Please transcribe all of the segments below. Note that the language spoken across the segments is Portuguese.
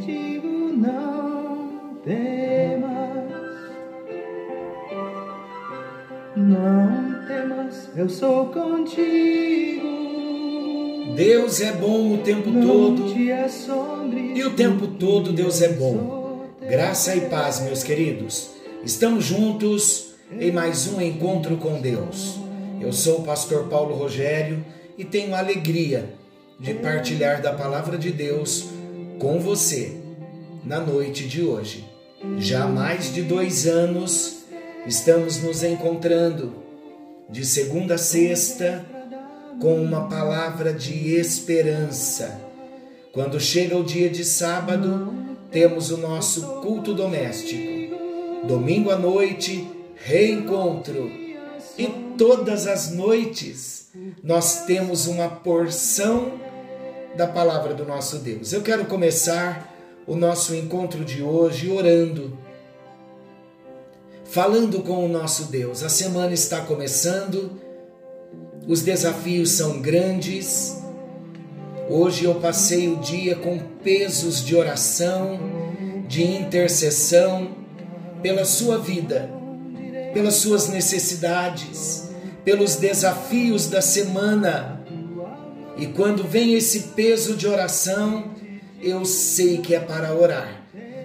digo não temas, não temas, eu sou contigo. Deus é bom o tempo Não todo te assombre, e o tempo todo Deus é bom. Graça e paz, meus queridos. Estamos juntos em mais um encontro com Deus. Eu sou o pastor Paulo Rogério e tenho a alegria de partilhar da palavra de Deus com você na noite de hoje. Já há mais de dois anos estamos nos encontrando de segunda a sexta com uma palavra de esperança. Quando chega o dia de sábado, temos o nosso culto doméstico. Domingo à noite, reencontro. E todas as noites nós temos uma porção da palavra do nosso Deus. Eu quero começar o nosso encontro de hoje orando, falando com o nosso Deus. A semana está começando, os desafios são grandes. Hoje eu passei o dia com pesos de oração, de intercessão pela sua vida, pelas suas necessidades, pelos desafios da semana. E quando vem esse peso de oração, eu sei que é para orar.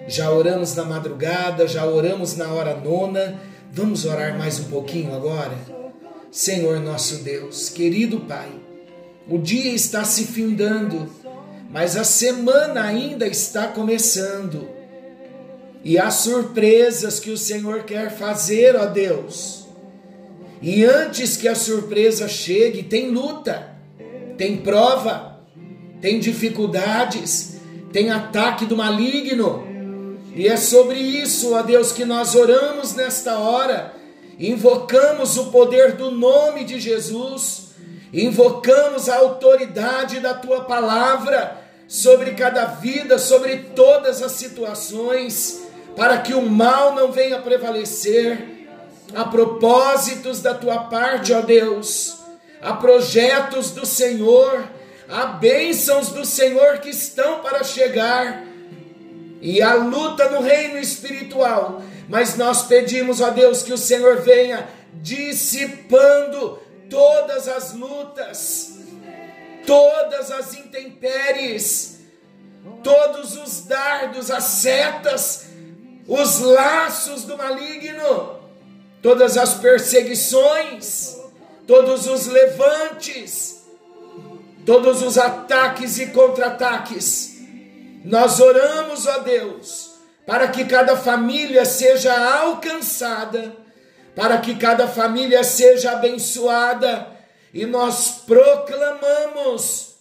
Já oramos na madrugada, já oramos na hora nona. Vamos orar mais um pouquinho agora? Senhor nosso Deus, querido Pai, o dia está se findando, mas a semana ainda está começando. E há surpresas que o Senhor quer fazer, ó Deus. E antes que a surpresa chegue, tem luta, tem prova, tem dificuldades, tem ataque do maligno. E é sobre isso, ó Deus, que nós oramos nesta hora. Invocamos o poder do nome de Jesus, invocamos a autoridade da tua palavra sobre cada vida, sobre todas as situações, para que o mal não venha prevalecer. Há propósitos da tua parte, ó Deus, há projetos do Senhor, há bênçãos do Senhor que estão para chegar. E a luta no reino espiritual, mas nós pedimos a Deus que o Senhor venha dissipando todas as lutas, todas as intempéries, todos os dardos, as setas, os laços do maligno, todas as perseguições, todos os levantes, todos os ataques e contra-ataques. Nós oramos, ó Deus, para que cada família seja alcançada, para que cada família seja abençoada, e nós proclamamos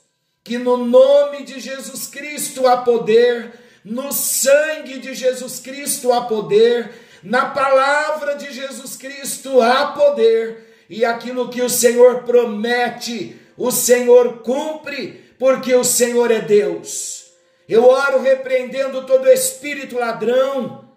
que no nome de Jesus Cristo há poder, no sangue de Jesus Cristo há poder, na palavra de Jesus Cristo há poder, e aquilo que o Senhor promete, o Senhor cumpre, porque o Senhor é Deus. Eu oro repreendendo todo espírito ladrão,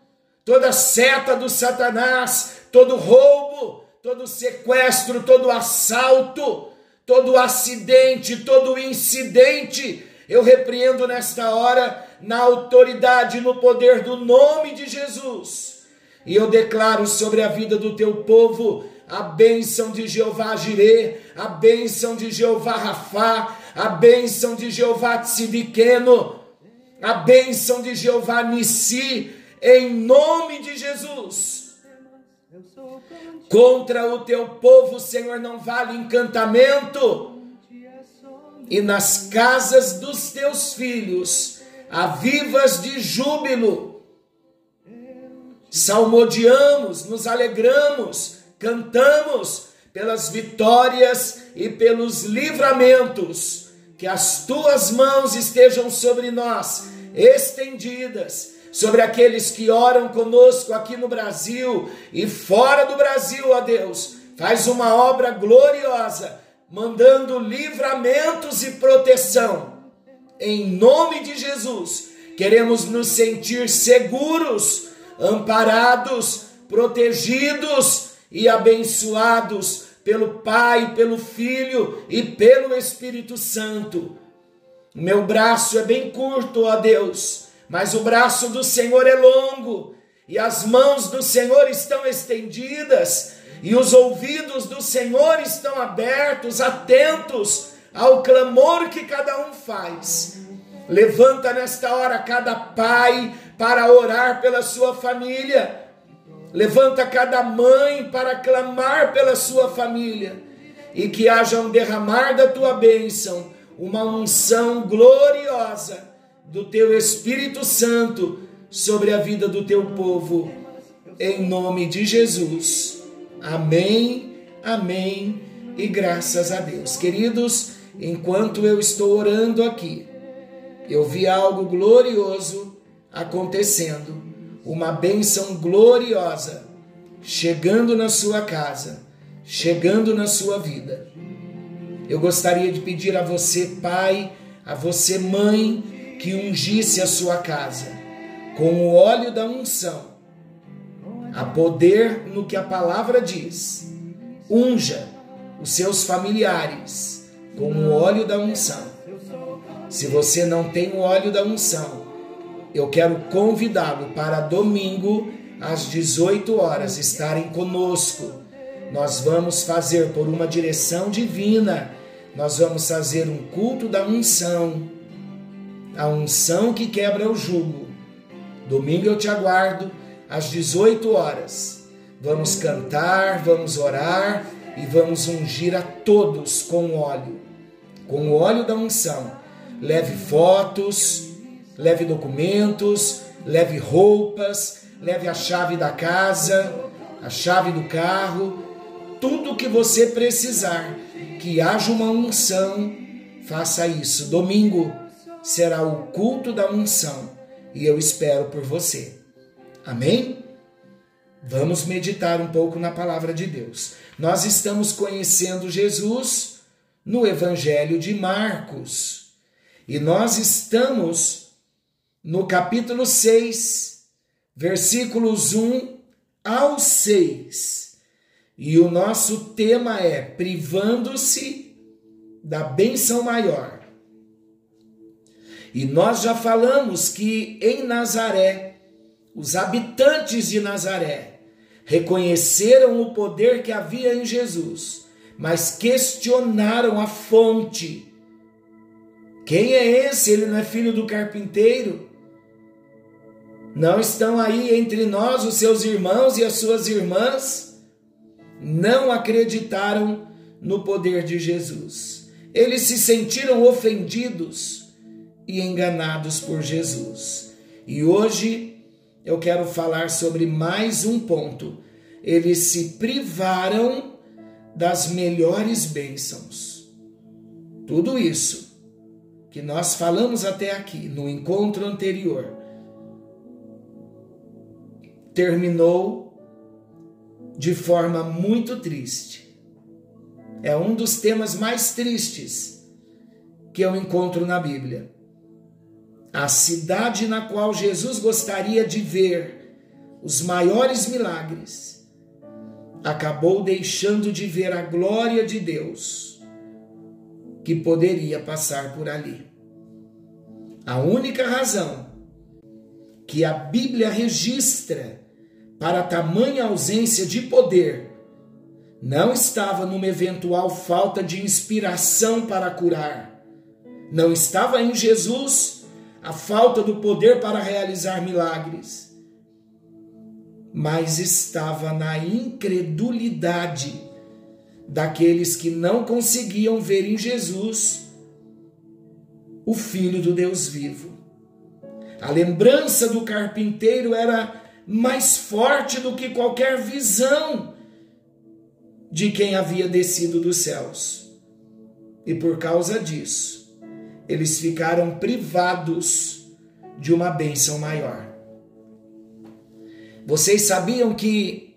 toda seta do Satanás, todo roubo, todo sequestro, todo assalto, todo acidente, todo incidente. Eu repreendo nesta hora, na autoridade, no poder do nome de Jesus. E eu declaro sobre a vida do teu povo a bênção de Jeová Jirê, a bênção de Jeová Rafá, a bênção de Jeová Tsidiqueno, a bênção de Jeová Nissi, em nome de Jesus. Contra o teu povo, Senhor, não vale encantamento, e nas casas dos teus filhos, avivas de júbilo. Salmodiamos, nos alegramos, cantamos pelas vitórias e pelos livramentos que as tuas mãos estejam sobre nós, estendidas, sobre aqueles que oram conosco aqui no Brasil e fora do Brasil, ó Deus. Faz uma obra gloriosa, mandando livramentos e proteção. Em nome de Jesus, queremos nos sentir seguros, amparados, protegidos e abençoados pelo Pai, pelo Filho e pelo Espírito Santo. Meu braço é bem curto, ó Deus, mas o braço do Senhor é longo e as mãos do Senhor estão estendidas e os ouvidos do Senhor estão abertos, atentos ao clamor que cada um faz. Levanta nesta hora cada pai para orar pela sua família. Levanta cada mãe para clamar pela sua família. E que haja um derramar da tua bênção, uma unção gloriosa do teu Espírito Santo sobre a vida do teu povo. Em nome de Jesus. Amém, amém e graças a Deus. Queridos, enquanto eu estou orando aqui, eu vi algo glorioso acontecendo, uma bênção gloriosa chegando na sua casa, chegando na sua vida. Eu gostaria de pedir a você, pai, a você, mãe, que ungisse a sua casa com o óleo da unção. A poder no que a palavra diz. Unja os seus familiares com o óleo da unção. Se você não tem o óleo da unção, eu quero convidá-lo para domingo às 18 horas estarem conosco. Nós vamos fazer por uma direção divina. Nós vamos fazer um culto da unção. A unção que quebra o jugo. Domingo eu te aguardo às 18 horas. Vamos cantar, vamos orar e vamos ungir a todos com óleo, com o óleo da unção leve fotos, leve documentos, leve roupas, leve a chave da casa, a chave do carro, tudo que você precisar, que haja uma unção, faça isso. Domingo será o culto da unção e eu espero por você. Amém? Vamos meditar um pouco na palavra de Deus. Nós estamos conhecendo Jesus no Evangelho de Marcos. E nós estamos no capítulo 6, versículos 1 ao 6. E o nosso tema é privando-se da benção maior. E nós já falamos que em Nazaré, os habitantes de Nazaré reconheceram o poder que havia em Jesus, mas questionaram a fonte quem é esse? Ele não é filho do carpinteiro? Não estão aí entre nós os seus irmãos e as suas irmãs? Não acreditaram no poder de Jesus. Eles se sentiram ofendidos e enganados por Jesus. E hoje eu quero falar sobre mais um ponto. Eles se privaram das melhores bênçãos. Tudo isso que nós falamos até aqui, no encontro anterior, terminou de forma muito triste. É um dos temas mais tristes que eu encontro na Bíblia. A cidade na qual Jesus gostaria de ver os maiores milagres acabou deixando de ver a glória de Deus que poderia passar por ali. A única razão que a Bíblia registra para tamanha ausência de poder não estava numa eventual falta de inspiração para curar, não estava em Jesus a falta do poder para realizar milagres, mas estava na incredulidade daqueles que não conseguiam ver em Jesus o Filho do Deus vivo. A lembrança do carpinteiro era mais forte do que qualquer visão de quem havia descido dos céus. E por causa disso, eles ficaram privados de uma bênção maior. Vocês sabiam que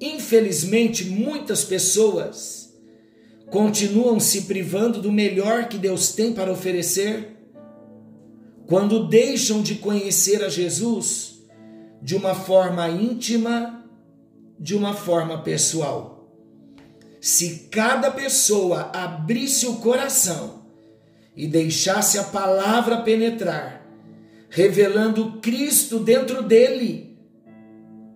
Infelizmente, muitas pessoas continuam se privando do melhor que Deus tem para oferecer. Quando deixam de conhecer a Jesus de uma forma íntima, de uma forma pessoal. Se cada pessoa abrisse o coração e deixasse a palavra penetrar, revelando Cristo dentro dele,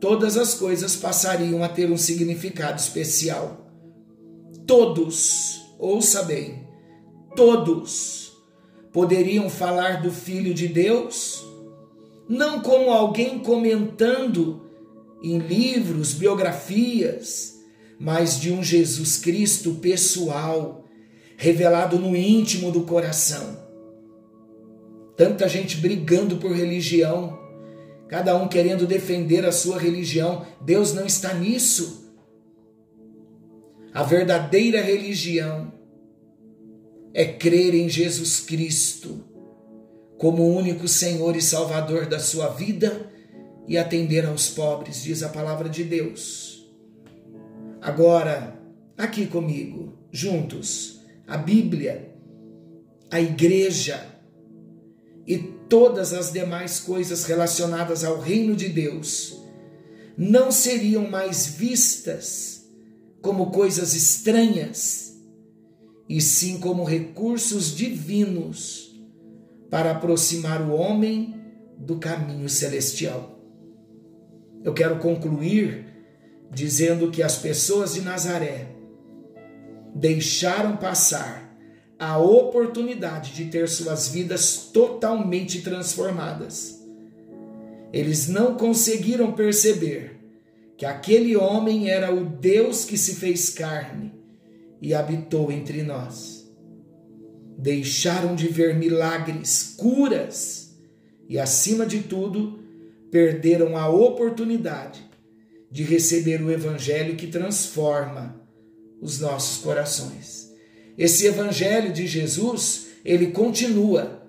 todas as coisas passariam a ter um significado especial. Todos, ouça bem, todos poderiam falar do Filho de Deus, não como alguém comentando em livros, biografias, mas de um Jesus Cristo pessoal, revelado no íntimo do coração. Tanta gente brigando por religião, cada um querendo defender a sua religião. Deus não está nisso. A verdadeira religião é crer em Jesus Cristo como único Senhor e Salvador da sua vida e atender aos pobres, diz a palavra de Deus. Agora, aqui comigo, juntos, a Bíblia, a igreja e todas as demais coisas relacionadas ao reino de Deus não seriam mais vistas como coisas estranhas e sim como recursos divinos para aproximar o homem do caminho celestial. Eu quero concluir dizendo que as pessoas de Nazaré deixaram passar a oportunidade de ter suas vidas totalmente transformadas. Eles não conseguiram perceber que aquele homem era o Deus que se fez carne e habitou entre nós. Deixaram de ver milagres, curas e, acima de tudo, perderam a oportunidade de receber o Evangelho que transforma os nossos corações. Esse Evangelho de Jesus, ele continua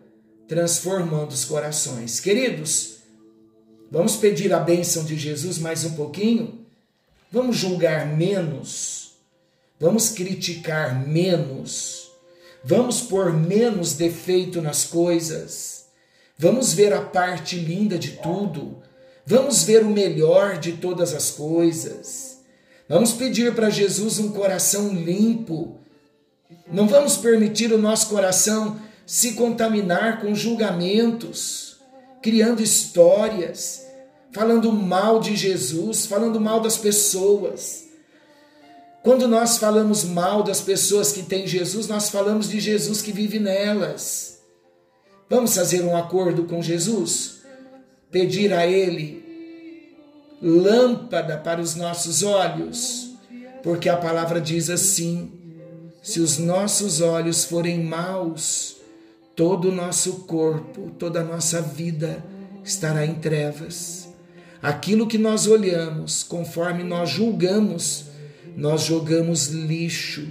transformando os corações. Queridos, vamos pedir a bênção de Jesus mais um pouquinho? Vamos julgar menos vamos criticar menos, vamos pôr menos defeito nas coisas, vamos ver a parte linda de tudo, vamos ver o melhor de todas as coisas. Vamos pedir para Jesus um coração limpo. Não vamos permitir o nosso coração se contaminar com julgamentos, criando histórias, falando mal de Jesus, falando mal das pessoas. Quando nós falamos mal das pessoas que têm Jesus, nós falamos de Jesus que vive nelas. Vamos fazer um acordo com Jesus? Pedir a Ele lâmpada para os nossos olhos, porque a palavra diz assim: se os nossos olhos forem maus, todo o nosso corpo, toda a nossa vida estará em trevas. Aquilo que nós olhamos, conforme nós julgamos, nós jogamos lixo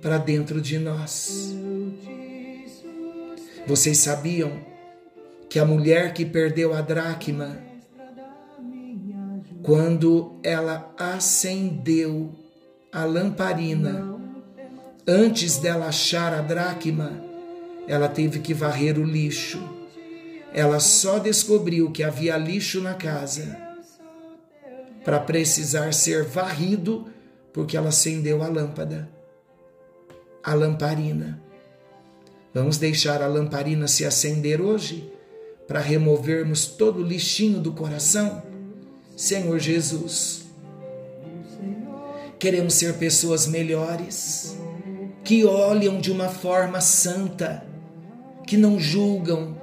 para dentro de nós. Vocês sabiam que a mulher que perdeu a dracma, quando ela acendeu a lamparina, antes dela achar a dracma, ela teve que varrer o lixo. Ela só descobriu que havia lixo na casa para precisar ser varrido porque ela acendeu a lâmpada, a lamparina. Vamos deixar a lamparina se acender hoje para removermos todo o lixinho do coração? Senhor Jesus, queremos ser pessoas melhores, que olham de uma forma santa, que não julgam,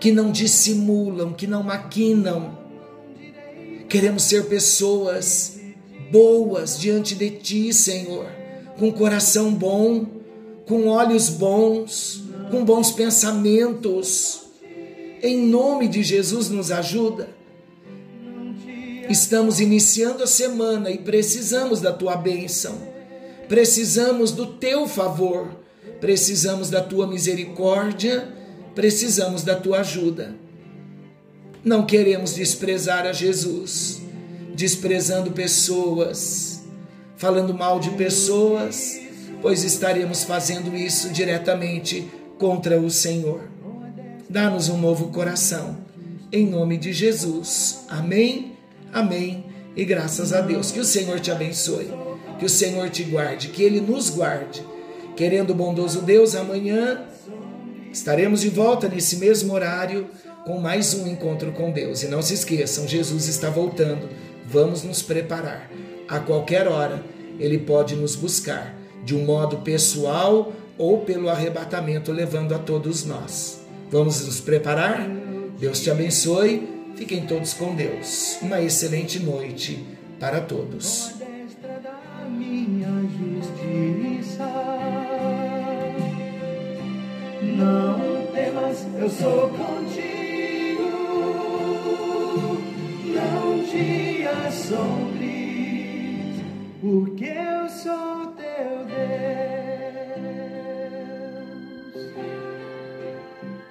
que não dissimulam, que não maquinam, Queremos ser pessoas boas diante de Ti, Senhor, com coração bom, com olhos bons, com bons pensamentos. Em nome de Jesus, nos ajuda. Estamos iniciando a semana e precisamos da Tua bênção, precisamos do Teu favor, precisamos da Tua misericórdia, precisamos da Tua ajuda. Não queremos desprezar a Jesus, desprezando pessoas, falando mal de pessoas, pois estaremos fazendo isso diretamente contra o Senhor. Dá-nos um novo coração. Em nome de Jesus. Amém, amém e graças a Deus. Que o Senhor te abençoe. Que o Senhor te guarde. Que Ele nos guarde. Querendo o bondoso Deus, amanhã estaremos de volta nesse mesmo horário com mais um encontro com Deus. E não se esqueçam, Jesus está voltando. Vamos nos preparar. A qualquer hora, Ele pode nos buscar, de um modo pessoal ou pelo arrebatamento, levando a todos nós. Vamos nos preparar? Deus te abençoe. Fiquem todos com Deus. Uma excelente noite para todos. Não te